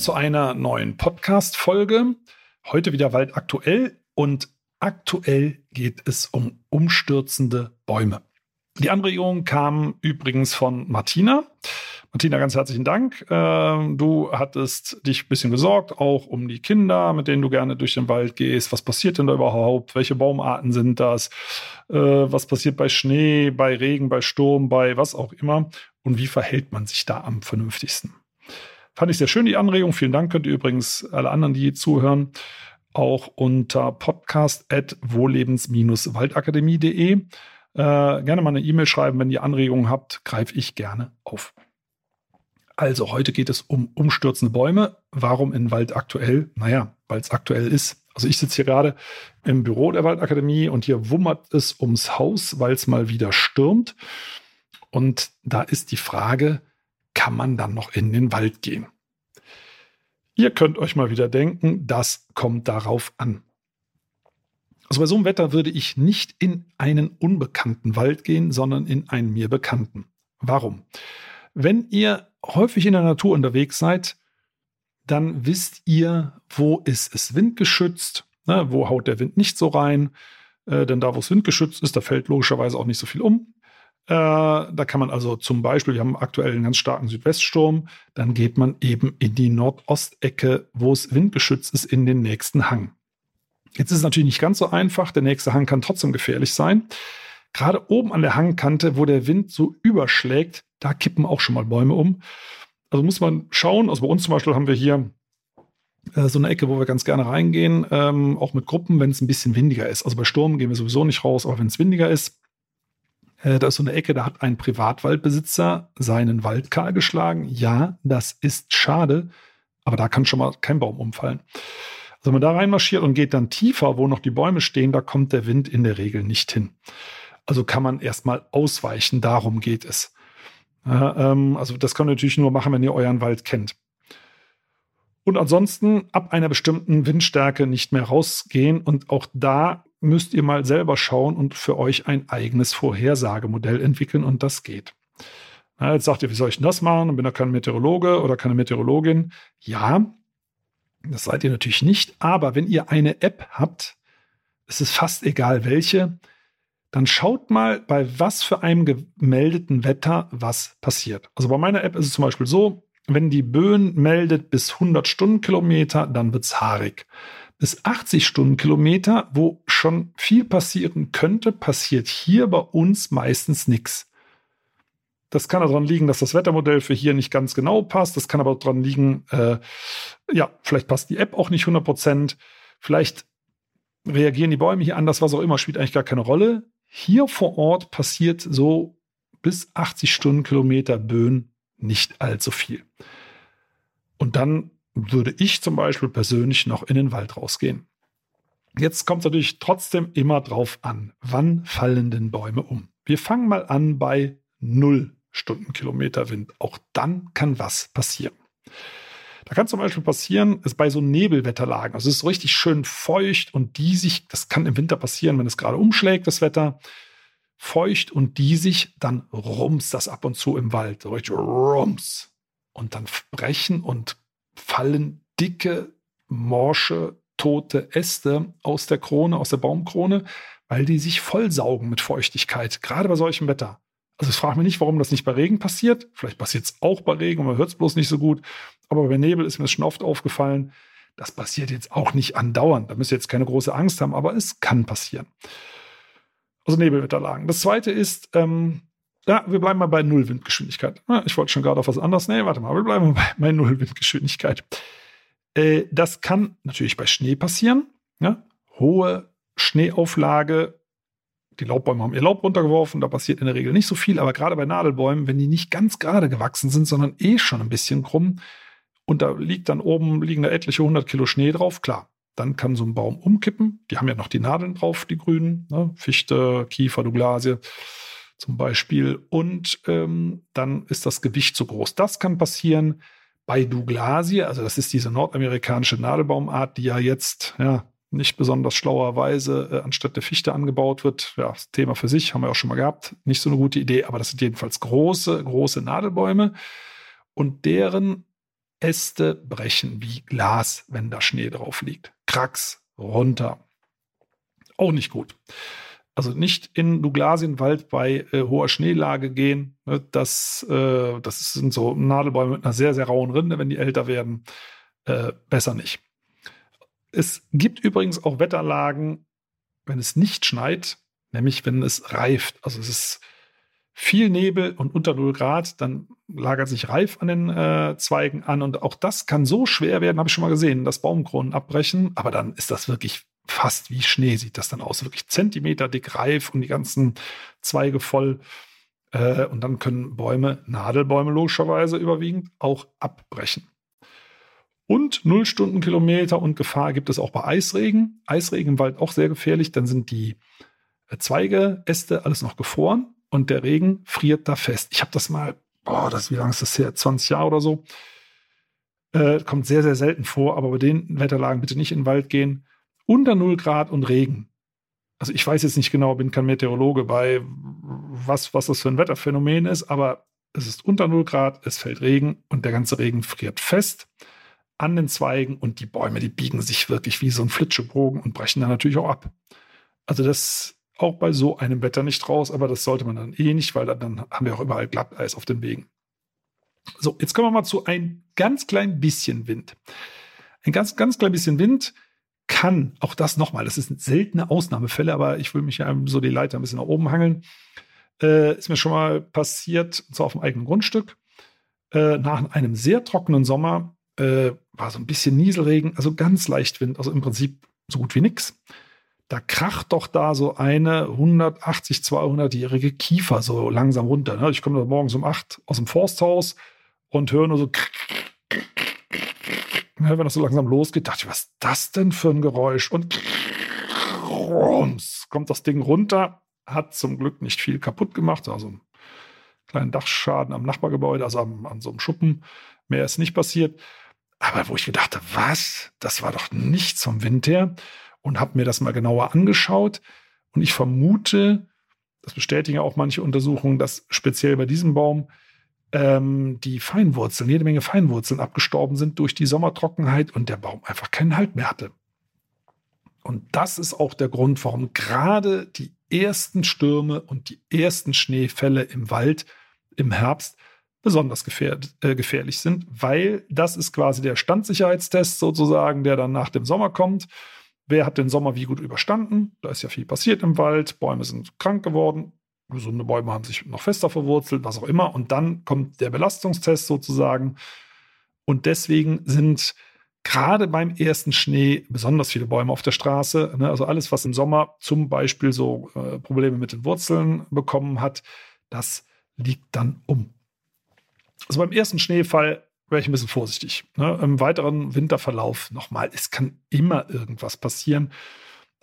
Zu einer neuen Podcast-Folge. Heute wieder Wald aktuell und aktuell geht es um umstürzende Bäume. Die Anregung kam übrigens von Martina. Martina, ganz herzlichen Dank. Ähm, du hattest dich ein bisschen gesorgt, auch um die Kinder, mit denen du gerne durch den Wald gehst. Was passiert denn da überhaupt? Welche Baumarten sind das? Äh, was passiert bei Schnee, bei Regen, bei Sturm, bei was auch immer? Und wie verhält man sich da am vernünftigsten? Fand ich sehr schön, die Anregung. Vielen Dank. Könnt ihr übrigens alle anderen, die zuhören, auch unter podcast.wohlebens-waldakademie.de äh, gerne mal eine E-Mail schreiben. Wenn ihr Anregungen habt, greife ich gerne auf. Also, heute geht es um umstürzende Bäume. Warum in Wald aktuell? Naja, weil es aktuell ist. Also ich sitze hier gerade im Büro der Waldakademie und hier wummert es ums Haus, weil es mal wieder stürmt. Und da ist die Frage, kann man dann noch in den Wald gehen. Ihr könnt euch mal wieder denken, das kommt darauf an. Also bei so einem Wetter würde ich nicht in einen unbekannten Wald gehen, sondern in einen mir bekannten. Warum? Wenn ihr häufig in der Natur unterwegs seid, dann wisst ihr, wo ist es windgeschützt, ne, wo haut der Wind nicht so rein. Äh, denn da, wo es windgeschützt ist, da fällt logischerweise auch nicht so viel um. Äh, da kann man also zum Beispiel, wir haben aktuell einen ganz starken Südweststurm, dann geht man eben in die Nordostecke, wo es windgeschützt ist, in den nächsten Hang. Jetzt ist es natürlich nicht ganz so einfach, der nächste Hang kann trotzdem gefährlich sein. Gerade oben an der Hangkante, wo der Wind so überschlägt, da kippen auch schon mal Bäume um. Also muss man schauen, also bei uns zum Beispiel haben wir hier äh, so eine Ecke, wo wir ganz gerne reingehen, ähm, auch mit Gruppen, wenn es ein bisschen windiger ist. Also bei Sturm gehen wir sowieso nicht raus, aber wenn es windiger ist, äh, da ist so eine Ecke, da hat ein Privatwaldbesitzer seinen Wald kahl geschlagen. Ja, das ist schade, aber da kann schon mal kein Baum umfallen. Also wenn man da reinmarschiert und geht dann tiefer, wo noch die Bäume stehen, da kommt der Wind in der Regel nicht hin. Also kann man erstmal ausweichen, darum geht es. Ja, ähm, also das kann man natürlich nur machen, wenn ihr euren Wald kennt. Und ansonsten ab einer bestimmten Windstärke nicht mehr rausgehen. Und auch da müsst ihr mal selber schauen und für euch ein eigenes Vorhersagemodell entwickeln und das geht. Na, jetzt sagt ihr, wie soll ich denn das machen? Bin da kein Meteorologe oder keine Meteorologin. Ja, das seid ihr natürlich nicht, aber wenn ihr eine App habt, es ist fast egal welche, dann schaut mal, bei was für einem gemeldeten Wetter was passiert. Also bei meiner App ist es zum Beispiel so, wenn die Böen meldet bis 100 Stundenkilometer, dann wird es haarig bis 80 Stundenkilometer, wo schon viel passieren könnte, passiert hier bei uns meistens nichts. Das kann daran liegen, dass das Wettermodell für hier nicht ganz genau passt. Das kann aber daran liegen, äh, ja, vielleicht passt die App auch nicht 100 Prozent. Vielleicht reagieren die Bäume hier anders, was auch immer, spielt eigentlich gar keine Rolle. Hier vor Ort passiert so bis 80 Stundenkilometer Böen nicht allzu viel. Und dann würde ich zum Beispiel persönlich noch in den Wald rausgehen. Jetzt kommt es natürlich trotzdem immer drauf an, wann fallen denn Bäume um? Wir fangen mal an bei 0 Stundenkilometer Wind. Auch dann kann was passieren. Da kann zum Beispiel passieren, ist bei so Nebelwetterlagen, also es ist richtig schön feucht und diesig, das kann im Winter passieren, wenn es gerade umschlägt, das Wetter, feucht und diesig, dann rums das ab und zu im Wald, richtig rums. Und dann brechen und fallen dicke, morsche, tote Äste aus der Krone, aus der Baumkrone, weil die sich vollsaugen mit Feuchtigkeit, gerade bei solchem Wetter. Also ich frage mich nicht, warum das nicht bei Regen passiert. Vielleicht passiert es auch bei Regen und man hört es bloß nicht so gut. Aber bei Nebel ist mir das schon oft aufgefallen. Das passiert jetzt auch nicht andauernd. Da müsst ihr jetzt keine große Angst haben, aber es kann passieren. Also Nebelwetterlagen. Das zweite ist, ähm, ja, wir bleiben mal bei Nullwindgeschwindigkeit. Ich wollte schon gerade auf was anderes. Nee, warte mal, wir bleiben bei, bei Nullwindgeschwindigkeit. Äh, das kann natürlich bei Schnee passieren. Ja? Hohe Schneeauflage. Die Laubbäume haben ihr Laub runtergeworfen, da passiert in der Regel nicht so viel, aber gerade bei Nadelbäumen, wenn die nicht ganz gerade gewachsen sind, sondern eh schon ein bisschen krumm und da liegt dann oben, liegen da etliche hundert Kilo Schnee drauf, klar. Dann kann so ein Baum umkippen. Die haben ja noch die Nadeln drauf, die grünen. Ne? Fichte, Kiefer, Douglasie zum Beispiel. Und ähm, dann ist das Gewicht zu groß. Das kann passieren bei Douglasie. Also das ist diese nordamerikanische Nadelbaumart, die ja jetzt ja, nicht besonders schlauerweise äh, anstatt der Fichte angebaut wird. Ja, das Thema für sich haben wir auch schon mal gehabt. Nicht so eine gute Idee, aber das sind jedenfalls große, große Nadelbäume. Und deren Äste brechen wie Glas, wenn da Schnee drauf liegt. Kracks runter. Auch nicht gut. Also nicht in Douglasienwald bei äh, hoher Schneelage gehen. Ne? Das, äh, das sind so Nadelbäume mit einer sehr, sehr rauen Rinde, wenn die älter werden. Äh, besser nicht. Es gibt übrigens auch Wetterlagen, wenn es nicht schneit, nämlich wenn es reift. Also es ist viel Nebel und unter 0 Grad, dann lagert sich Reif an den äh, Zweigen an und auch das kann so schwer werden, habe ich schon mal gesehen, dass Baumkronen abbrechen, aber dann ist das wirklich fast wie Schnee, sieht das dann aus, wirklich Zentimeter dick Reif und die ganzen Zweige voll. Äh, und dann können Bäume, Nadelbäume logischerweise überwiegend, auch abbrechen. Und null Stundenkilometer und Gefahr gibt es auch bei Eisregen. Eisregen im Wald auch sehr gefährlich. Dann sind die äh, Zweige, Äste, alles noch gefroren und der Regen friert da fest. Ich habe das mal, boah, das, wie lange ist das her? 20 Jahre oder so. Äh, kommt sehr, sehr selten vor, aber bei den Wetterlagen bitte nicht in den Wald gehen. Unter 0 Grad und Regen. Also ich weiß jetzt nicht genau, bin kein Meteorologe bei, was, was das für ein Wetterphänomen ist, aber es ist unter 0 Grad, es fällt Regen und der ganze Regen friert fest an den Zweigen und die Bäume, die biegen sich wirklich wie so ein Flitschebogen und brechen dann natürlich auch ab. Also das auch bei so einem Wetter nicht raus, aber das sollte man dann eh nicht, weil dann, haben wir auch überall Glatteis auf den Wegen. So, jetzt kommen wir mal zu ein ganz klein bisschen Wind. Ein ganz, ganz klein bisschen Wind kann, auch das nochmal, das sind seltene Ausnahmefälle, aber ich will mich ja so die Leiter ein bisschen nach oben hangeln. Äh, ist mir schon mal passiert, und zwar auf dem eigenen Grundstück. Äh, nach einem sehr trockenen Sommer äh, war so ein bisschen Nieselregen, also ganz leicht Wind, also im Prinzip so gut wie nichts. Da kracht doch da so eine 180, 200-jährige Kiefer so langsam runter. Ne? Ich komme morgens um acht aus dem Forsthaus und höre nur so, wenn das so langsam losgeht, dachte ich, was ist das denn für ein Geräusch? Und rums, kommt das Ding runter, hat zum Glück nicht viel kaputt gemacht, also einen kleinen Dachschaden am Nachbargebäude, also an, an so einem Schuppen. Mehr ist nicht passiert. Aber wo ich gedacht habe, was? Das war doch nichts vom Wind her. Und habe mir das mal genauer angeschaut. Und ich vermute, das bestätigen auch manche Untersuchungen, dass speziell bei diesem Baum ähm, die Feinwurzeln, jede Menge Feinwurzeln abgestorben sind durch die Sommertrockenheit und der Baum einfach keinen Halt mehr hatte. Und das ist auch der Grund, warum gerade die ersten Stürme und die ersten Schneefälle im Wald im Herbst besonders gefährd, äh, gefährlich sind, weil das ist quasi der Standsicherheitstest sozusagen, der dann nach dem Sommer kommt. Wer hat den Sommer wie gut überstanden? Da ist ja viel passiert im Wald, Bäume sind krank geworden, gesunde Bäume haben sich noch fester verwurzelt, was auch immer. Und dann kommt der Belastungstest sozusagen. Und deswegen sind gerade beim ersten Schnee besonders viele Bäume auf der Straße. Ne? Also alles, was im Sommer zum Beispiel so äh, Probleme mit den Wurzeln bekommen hat, das liegt dann um. Also beim ersten Schneefall wäre ich ein bisschen vorsichtig. Ne? Im weiteren Winterverlauf nochmal, es kann immer irgendwas passieren.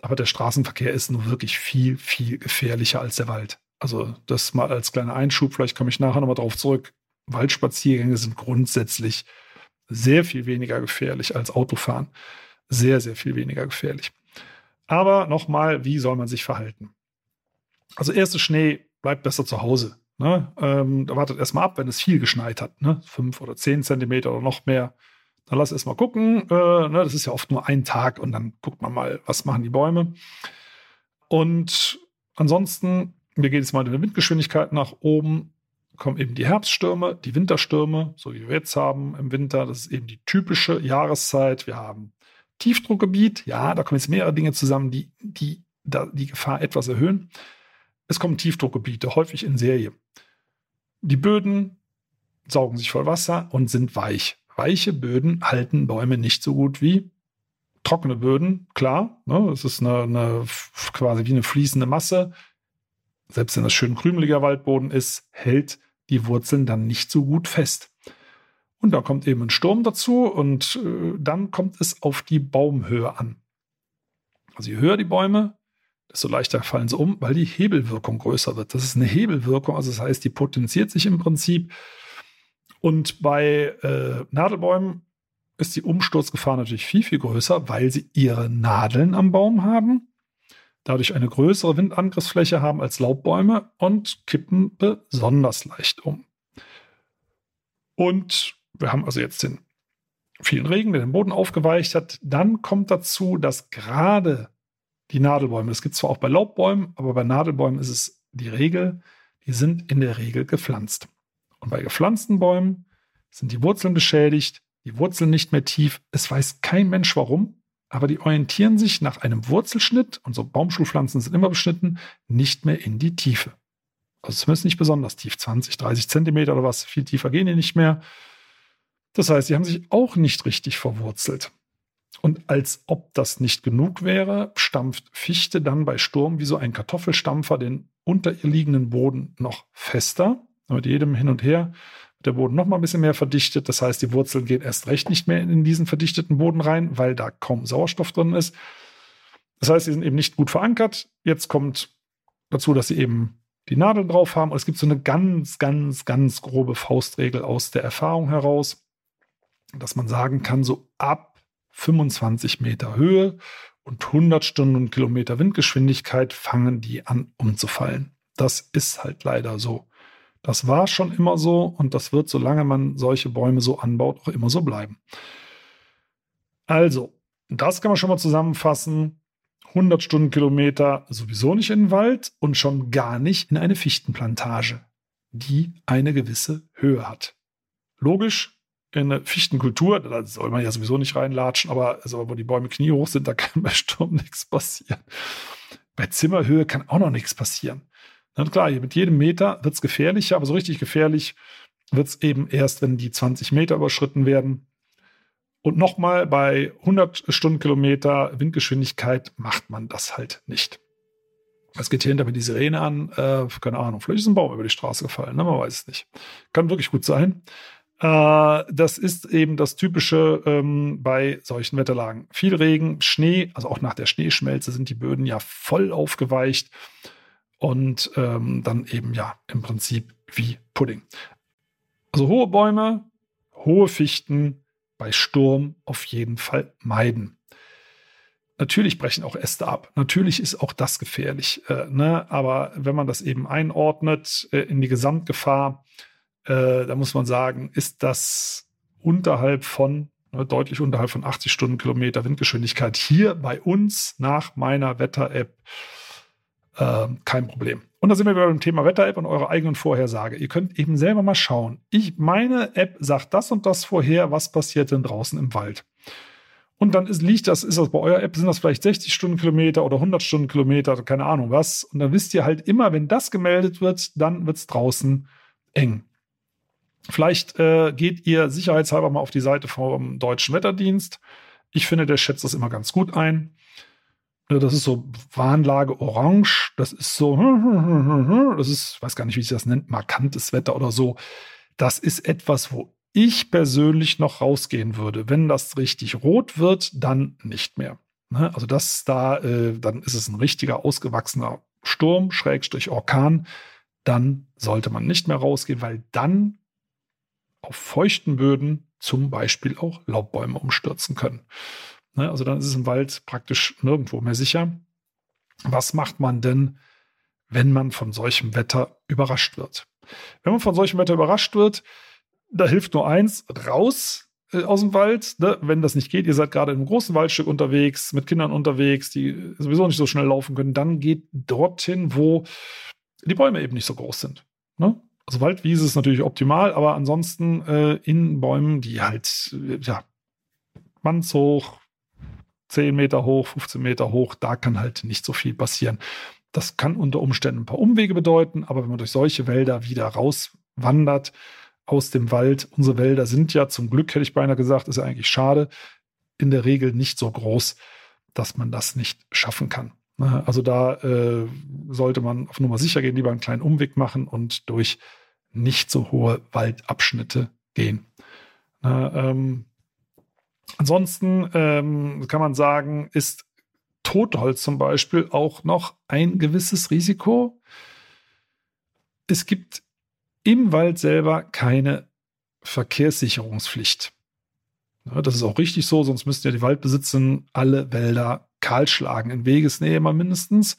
Aber der Straßenverkehr ist nun wirklich viel, viel gefährlicher als der Wald. Also das mal als kleiner Einschub, vielleicht komme ich nachher nochmal drauf zurück. Waldspaziergänge sind grundsätzlich sehr viel weniger gefährlich als Autofahren. Sehr, sehr viel weniger gefährlich. Aber nochmal, wie soll man sich verhalten? Also erste Schnee, bleibt besser zu Hause. Ne? Ähm, da wartet erstmal ab, wenn es viel geschneit hat, ne? fünf oder zehn Zentimeter oder noch mehr. Dann lass erstmal gucken. Äh, ne? Das ist ja oft nur ein Tag und dann guckt man mal, was machen die Bäume. Und ansonsten, wir gehen jetzt mal in der Windgeschwindigkeit nach oben, kommen eben die Herbststürme, die Winterstürme, so wie wir jetzt haben im Winter. Das ist eben die typische Jahreszeit. Wir haben Tiefdruckgebiet. Ja, da kommen jetzt mehrere Dinge zusammen, die, die die Gefahr etwas erhöhen. Es kommen Tiefdruckgebiete, häufig in Serie. Die Böden saugen sich voll Wasser und sind weich. Weiche Böden halten Bäume nicht so gut wie trockene Böden. Klar, ne, ist eine, eine, quasi wie eine fließende Masse. Selbst wenn das schön krümeliger Waldboden ist, hält die Wurzeln dann nicht so gut fest. Und da kommt eben ein Sturm dazu und äh, dann kommt es auf die Baumhöhe an. Also je höher die Bäume, desto leichter fallen sie um, weil die Hebelwirkung größer wird. Das ist eine Hebelwirkung, also das heißt, die potenziert sich im Prinzip. Und bei äh, Nadelbäumen ist die Umsturzgefahr natürlich viel, viel größer, weil sie ihre Nadeln am Baum haben, dadurch eine größere Windangriffsfläche haben als Laubbäume und kippen besonders leicht um. Und wir haben also jetzt den vielen Regen, der den Boden aufgeweicht hat. Dann kommt dazu, dass gerade die Nadelbäume, das gibt es zwar auch bei Laubbäumen, aber bei Nadelbäumen ist es die Regel, die sind in der Regel gepflanzt. Und bei gepflanzten Bäumen sind die Wurzeln beschädigt, die Wurzeln nicht mehr tief. Es weiß kein Mensch warum, aber die orientieren sich nach einem Wurzelschnitt, und so Baumschulpflanzen sind immer beschnitten, nicht mehr in die Tiefe. Also zumindest nicht besonders tief, 20, 30 Zentimeter oder was, viel tiefer gehen die nicht mehr. Das heißt, sie haben sich auch nicht richtig verwurzelt. Und als ob das nicht genug wäre, stampft Fichte dann bei Sturm wie so ein Kartoffelstampfer den unter ihr liegenden Boden noch fester. Mit jedem Hin und Her der Boden noch mal ein bisschen mehr verdichtet. Das heißt, die Wurzeln gehen erst recht nicht mehr in diesen verdichteten Boden rein, weil da kaum Sauerstoff drin ist. Das heißt, sie sind eben nicht gut verankert. Jetzt kommt dazu, dass sie eben die Nadeln drauf haben. Und es gibt so eine ganz, ganz, ganz grobe Faustregel aus der Erfahrung heraus, dass man sagen kann, so ab 25 Meter Höhe und 100 Stundenkilometer Windgeschwindigkeit fangen die an umzufallen. Das ist halt leider so. Das war schon immer so und das wird, solange man solche Bäume so anbaut, auch immer so bleiben. Also, das kann man schon mal zusammenfassen. 100 Stundenkilometer sowieso nicht in den Wald und schon gar nicht in eine Fichtenplantage, die eine gewisse Höhe hat. Logisch, in eine Fichtenkultur, da soll man ja sowieso nicht reinlatschen, aber also, wo die Bäume kniehoch sind, da kann bei Sturm nichts passieren. Bei Zimmerhöhe kann auch noch nichts passieren. Na klar, mit jedem Meter wird es gefährlicher, aber so richtig gefährlich wird es eben erst, wenn die 20 Meter überschritten werden. Und nochmal, bei 100 Stundenkilometer Windgeschwindigkeit macht man das halt nicht. Es geht hier hinter mir die Sirene an, äh, keine Ahnung, vielleicht ist ein Baum über die Straße gefallen, ne? man weiß es nicht. Kann wirklich gut sein. Äh, das ist eben das Typische ähm, bei solchen Wetterlagen. Viel Regen, Schnee, also auch nach der Schneeschmelze sind die Böden ja voll aufgeweicht und ähm, dann eben ja im Prinzip wie Pudding. Also hohe Bäume, hohe Fichten bei Sturm auf jeden Fall meiden. Natürlich brechen auch Äste ab. Natürlich ist auch das gefährlich. Äh, ne? Aber wenn man das eben einordnet äh, in die Gesamtgefahr, äh, da muss man sagen, ist das unterhalb von, ne, deutlich unterhalb von 80 Stundenkilometer Windgeschwindigkeit hier bei uns nach meiner Wetter-App äh, kein Problem. Und da sind wir beim Thema Wetter-App und eurer eigenen Vorhersage. Ihr könnt eben selber mal schauen. Ich, meine App sagt das und das vorher, was passiert denn draußen im Wald. Und dann ist, liegt das, ist das bei eurer App, sind das vielleicht 60 Stundenkilometer oder 100 Stundenkilometer, keine Ahnung was. Und dann wisst ihr halt immer, wenn das gemeldet wird, dann wird es draußen eng. Vielleicht äh, geht ihr sicherheitshalber mal auf die Seite vom Deutschen Wetterdienst. Ich finde, der schätzt das immer ganz gut ein. Das ist so Warnlage orange. Das ist so, das ist, weiß gar nicht, wie sich das nennt, markantes Wetter oder so. Das ist etwas, wo ich persönlich noch rausgehen würde. Wenn das richtig rot wird, dann nicht mehr. Ne? Also das da, äh, dann ist es ein richtiger ausgewachsener Sturm, Schrägstrich Orkan. Dann sollte man nicht mehr rausgehen, weil dann auf feuchten Böden zum Beispiel auch Laubbäume umstürzen können. Ne, also dann ist es im Wald praktisch nirgendwo mehr sicher. Was macht man denn, wenn man von solchem Wetter überrascht wird? Wenn man von solchem Wetter überrascht wird, da hilft nur eins, raus äh, aus dem Wald. Ne? Wenn das nicht geht, ihr seid gerade in einem großen Waldstück unterwegs, mit Kindern unterwegs, die sowieso nicht so schnell laufen können, dann geht dorthin, wo die Bäume eben nicht so groß sind. Ne? Also Waldwiese ist natürlich optimal, aber ansonsten äh, in Bäumen, die halt, äh, ja, mannshoch, 10 Meter hoch, 15 Meter hoch, da kann halt nicht so viel passieren. Das kann unter Umständen ein paar Umwege bedeuten, aber wenn man durch solche Wälder wieder rauswandert aus dem Wald, unsere Wälder sind ja zum Glück, hätte ich beinahe gesagt, ist ja eigentlich schade, in der Regel nicht so groß, dass man das nicht schaffen kann. Ne, also da äh, sollte man auf Nummer sicher gehen, lieber einen kleinen Umweg machen und durch nicht so hohe Waldabschnitte gehen. Na, ähm, ansonsten ähm, kann man sagen, ist Totholz zum Beispiel auch noch ein gewisses Risiko. Es gibt im Wald selber keine Verkehrssicherungspflicht. Ja, das ist auch richtig so, sonst müssten ja die Waldbesitzer alle Wälder kahlschlagen, in Wegesnähe mal mindestens.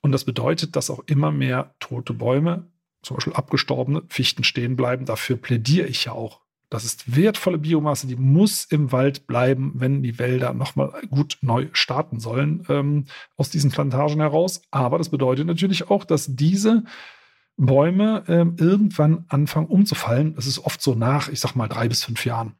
Und das bedeutet, dass auch immer mehr tote Bäume, zum Beispiel abgestorbene Fichten stehen bleiben. Dafür plädiere ich ja auch. Das ist wertvolle Biomasse, die muss im Wald bleiben, wenn die Wälder nochmal gut neu starten sollen ähm, aus diesen Plantagen heraus. Aber das bedeutet natürlich auch, dass diese Bäume ähm, irgendwann anfangen umzufallen. Das ist oft so nach, ich sag mal, drei bis fünf Jahren.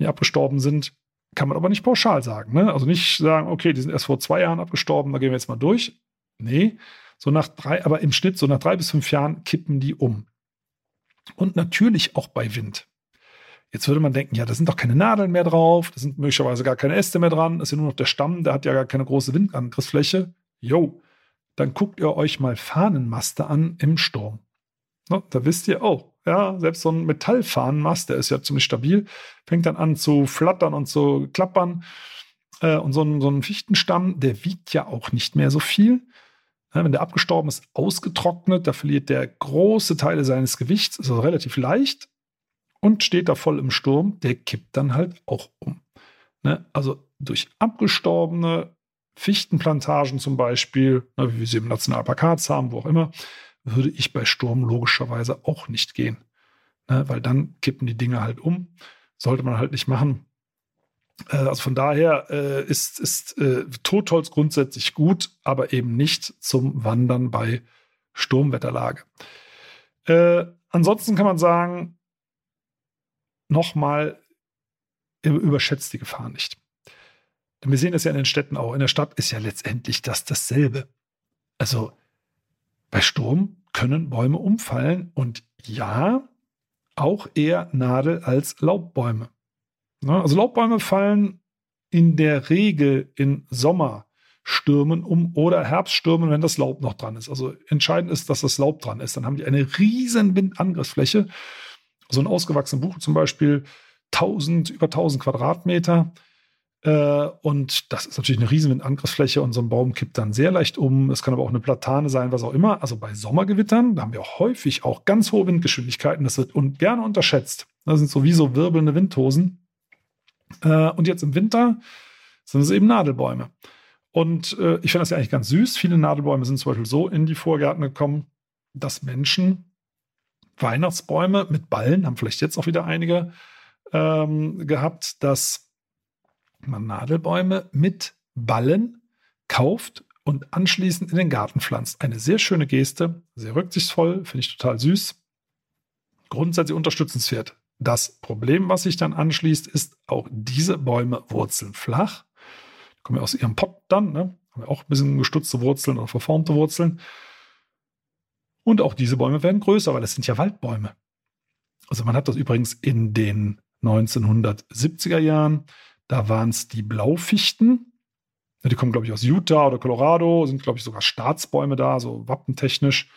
Die abgestorben sind, kann man aber nicht pauschal sagen. Ne? Also nicht sagen, okay, die sind erst vor zwei Jahren abgestorben, da gehen wir jetzt mal durch. Nee, so nach drei, aber im Schnitt so nach drei bis fünf Jahren kippen die um. Und natürlich auch bei Wind. Jetzt würde man denken, ja, da sind doch keine Nadeln mehr drauf, da sind möglicherweise gar keine Äste mehr dran, das ist ja nur noch der Stamm, der hat ja gar keine große Windangriffsfläche. Jo, dann guckt ihr euch mal Fahnenmaste an im Sturm. No, da wisst ihr, oh, ja, selbst so ein Metallfahnenmast, der ist ja ziemlich stabil, fängt dann an zu flattern und zu klappern. Äh, und so ein, so ein Fichtenstamm, der wiegt ja auch nicht mehr so viel. Ja, wenn der abgestorben ist, ausgetrocknet, da verliert der große Teile seines Gewichts, ist also relativ leicht und steht da voll im Sturm, der kippt dann halt auch um. Ne? Also durch abgestorbene Fichtenplantagen zum Beispiel, ne, wie wir sie im Nationalpark Harz haben, wo auch immer, würde ich bei Sturm logischerweise auch nicht gehen. Ne? Weil dann kippen die Dinge halt um. Sollte man halt nicht machen. Äh, also von daher äh, ist, ist äh, Totholz grundsätzlich gut, aber eben nicht zum Wandern bei Sturmwetterlage. Äh, ansonsten kann man sagen, nochmal, überschätzt die Gefahr nicht. Denn wir sehen das ja in den Städten auch. In der Stadt ist ja letztendlich das dasselbe. Also bei Sturm können Bäume umfallen und ja, auch eher Nadel als Laubbäume. Ne? Also Laubbäume fallen in der Regel in Sommerstürmen um oder Herbststürmen, wenn das Laub noch dran ist. Also entscheidend ist, dass das Laub dran ist. Dann haben die eine riesen Windangriffsfläche so ein ausgewachsener Buch zum Beispiel 1000, über 1000 Quadratmeter. Äh, und das ist natürlich eine riesen Angriffsfläche und so ein Baum kippt dann sehr leicht um. Es kann aber auch eine Platane sein, was auch immer. Also bei Sommergewittern, da haben wir häufig auch ganz hohe Windgeschwindigkeiten. Das wird un gerne unterschätzt. Das sind sowieso wirbelnde Windhosen. Äh, und jetzt im Winter sind es eben Nadelbäume. Und äh, ich finde das ja eigentlich ganz süß. Viele Nadelbäume sind zum Beispiel so in die Vorgärten gekommen, dass Menschen Weihnachtsbäume mit Ballen, haben vielleicht jetzt auch wieder einige ähm, gehabt, dass man Nadelbäume mit Ballen kauft und anschließend in den Garten pflanzt. Eine sehr schöne Geste, sehr rücksichtsvoll, finde ich total süß. Grundsätzlich unterstützenswert. Das Problem, was sich dann anschließt, ist, auch diese Bäume wurzeln flach. Die kommen ja aus ihrem Pott dann, ne? haben ja auch ein bisschen gestutzte Wurzeln oder verformte Wurzeln. Und auch diese Bäume werden größer, weil es sind ja Waldbäume. Also man hat das übrigens in den 1970er Jahren. Da waren es die Blaufichten. Die kommen, glaube ich, aus Utah oder Colorado, sind, glaube ich, sogar Staatsbäume da, so wappentechnisch.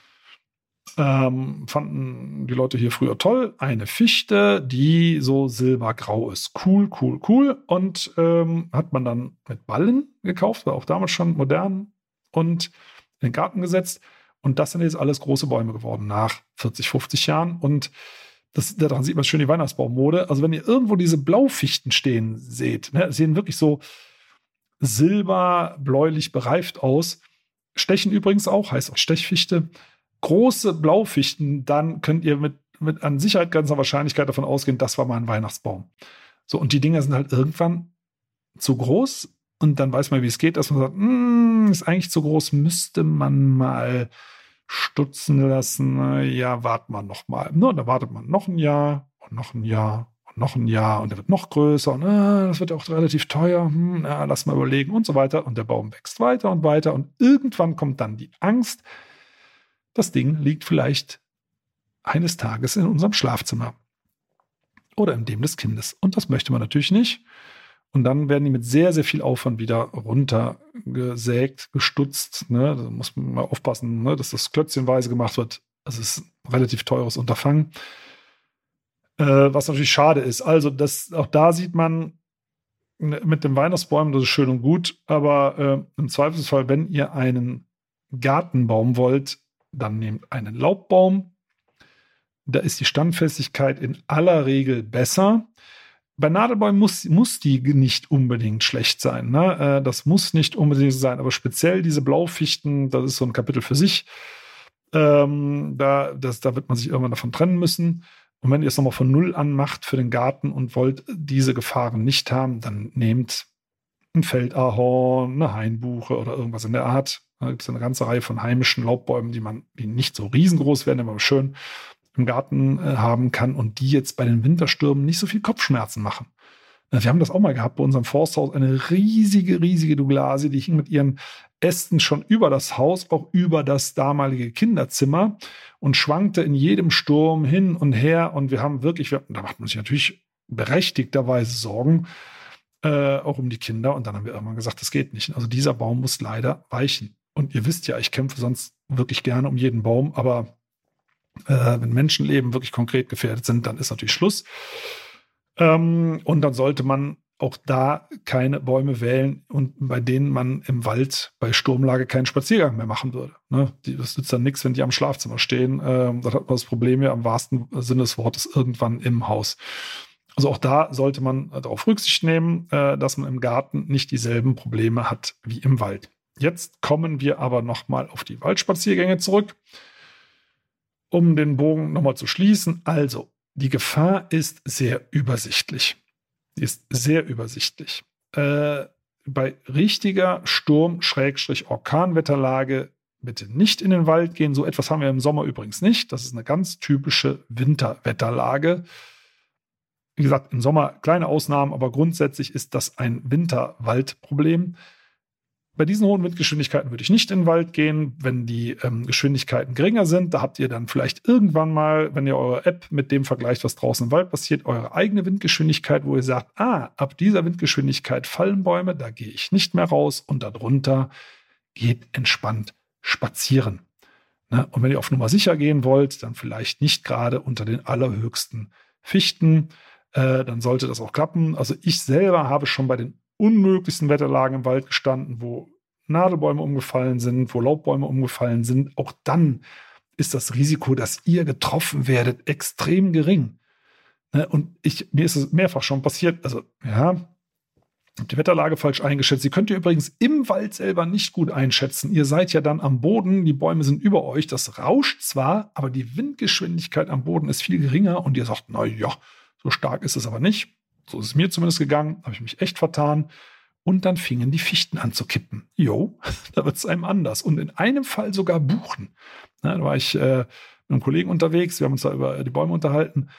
Ähm, fanden die Leute hier früher toll. Eine Fichte, die so silbergrau ist. Cool, cool, cool. Und ähm, hat man dann mit Ballen gekauft, war auch damals schon modern und in den Garten gesetzt. Und das sind jetzt alles große Bäume geworden nach 40, 50 Jahren. Und das, daran sieht man schön die Weihnachtsbaummode. Also wenn ihr irgendwo diese Blaufichten stehen seht, ne, sehen wirklich so silberbläulich bereift aus. Stechen übrigens auch, heißt auch Stechfichte. Große Blaufichten, dann könnt ihr mit, mit an Sicherheit ganzer Wahrscheinlichkeit davon ausgehen, das war mal ein Weihnachtsbaum. So, und die Dinger sind halt irgendwann zu groß und dann weiß man, wie es geht, dass man sagt, hm, ist eigentlich zu groß, müsste man mal stutzen lassen. Ja, warten wir noch mal. No, da wartet man noch ein Jahr und noch ein Jahr und noch ein Jahr und der wird noch größer und äh, das wird auch relativ teuer. Hm, ja, lass mal überlegen und so weiter. Und der Baum wächst weiter und weiter und irgendwann kommt dann die Angst, das Ding liegt vielleicht eines Tages in unserem Schlafzimmer oder in dem des Kindes. Und das möchte man natürlich nicht. Und dann werden die mit sehr, sehr viel Aufwand wieder runtergesägt, gestutzt. Ne? Da muss man mal aufpassen, ne? dass das klötzchenweise gemacht wird. Das ist ein relativ teures Unterfangen. Äh, was natürlich schade ist. Also, das, auch da sieht man, mit den Weihnachtsbäumen, das ist schön und gut, aber äh, im Zweifelsfall, wenn ihr einen Gartenbaum wollt, dann nehmt einen Laubbaum. Da ist die Standfestigkeit in aller Regel besser. Bei Nadelbäumen muss, muss die nicht unbedingt schlecht sein. Ne? Äh, das muss nicht unbedingt sein, aber speziell diese Blaufichten, das ist so ein Kapitel für sich. Ähm, da, das, da wird man sich irgendwann davon trennen müssen. Und wenn ihr es nochmal von Null an macht für den Garten und wollt diese Gefahren nicht haben, dann nehmt ein Feldahorn, eine Hainbuche oder irgendwas in der Art. Da gibt es eine ganze Reihe von heimischen Laubbäumen, die man, die nicht so riesengroß werden, aber schön im Garten äh, haben kann und die jetzt bei den Winterstürmen nicht so viel Kopfschmerzen machen. Äh, wir haben das auch mal gehabt bei unserem Forsthaus, eine riesige, riesige Douglasie, die hing mit ihren Ästen schon über das Haus, auch über das damalige Kinderzimmer und schwankte in jedem Sturm hin und her. Und wir haben wirklich, wir, da macht man sich natürlich berechtigterweise Sorgen, äh, auch um die Kinder. Und dann haben wir irgendwann gesagt, das geht nicht. Also dieser Baum muss leider weichen. Und ihr wisst ja, ich kämpfe sonst wirklich gerne um jeden Baum, aber äh, wenn Menschenleben wirklich konkret gefährdet sind, dann ist natürlich Schluss. Ähm, und dann sollte man auch da keine Bäume wählen und bei denen man im Wald bei Sturmlage keinen Spaziergang mehr machen würde. Ne? das nützt dann nichts, wenn die am Schlafzimmer stehen. Ähm, das hat man das Problem ja am wahrsten Sinne des Wortes irgendwann im Haus. Also auch da sollte man darauf Rücksicht nehmen, äh, dass man im Garten nicht dieselben Probleme hat wie im Wald. Jetzt kommen wir aber nochmal auf die Waldspaziergänge zurück, um den Bogen nochmal zu schließen. Also, die Gefahr ist sehr übersichtlich. Die ist sehr übersichtlich. Äh, bei richtiger Sturm-Orkanwetterlage bitte nicht in den Wald gehen. So etwas haben wir im Sommer übrigens nicht. Das ist eine ganz typische Winterwetterlage. Wie gesagt, im Sommer kleine Ausnahmen, aber grundsätzlich ist das ein Winterwaldproblem. Bei diesen hohen Windgeschwindigkeiten würde ich nicht in den Wald gehen. Wenn die ähm, Geschwindigkeiten geringer sind, da habt ihr dann vielleicht irgendwann mal, wenn ihr eure App mit dem vergleicht, was draußen im Wald passiert, eure eigene Windgeschwindigkeit, wo ihr sagt, ah, ab dieser Windgeschwindigkeit fallen Bäume, da gehe ich nicht mehr raus und darunter geht entspannt spazieren. Ne? Und wenn ihr auf Nummer sicher gehen wollt, dann vielleicht nicht gerade unter den allerhöchsten Fichten, äh, dann sollte das auch klappen. Also ich selber habe schon bei den unmöglichsten Wetterlagen im Wald gestanden, wo Nadelbäume umgefallen sind, wo Laubbäume umgefallen sind. Auch dann ist das Risiko, dass ihr getroffen werdet, extrem gering. Ne, und ich, mir ist es mehrfach schon passiert. Also, ja, die Wetterlage falsch eingeschätzt. Sie könnt ihr übrigens im Wald selber nicht gut einschätzen. Ihr seid ja dann am Boden, die Bäume sind über euch, das rauscht zwar, aber die Windgeschwindigkeit am Boden ist viel geringer und ihr sagt, na ja, so stark ist es aber nicht. So ist es mir zumindest gegangen, habe ich mich echt vertan. Und dann fingen die Fichten an zu kippen. Jo, da wird es einem anders. Und in einem Fall sogar Buchen. da war ich äh, mit einem Kollegen unterwegs, wir haben uns da über die Bäume unterhalten.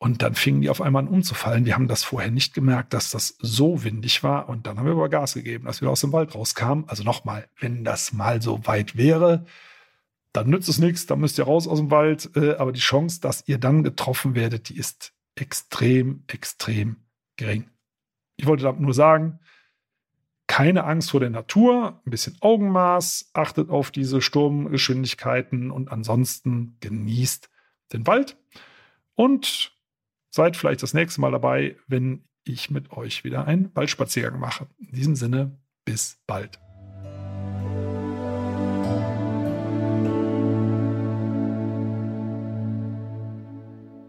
Und dann fingen die auf einmal an umzufallen. Die haben das vorher nicht gemerkt, dass das so windig war. Und dann haben wir aber Gas gegeben, als wir aus dem Wald rauskamen. Also nochmal, wenn das mal so weit wäre, dann nützt es nichts, dann müsst ihr raus aus dem Wald. Äh, aber die Chance, dass ihr dann getroffen werdet, die ist extrem, extrem gering. Ich wollte damit nur sagen, keine Angst vor der Natur, ein bisschen Augenmaß, achtet auf diese Sturmgeschwindigkeiten und ansonsten genießt den Wald und seid vielleicht das nächste Mal dabei, wenn ich mit euch wieder einen Waldspaziergang mache. In diesem Sinne, bis bald.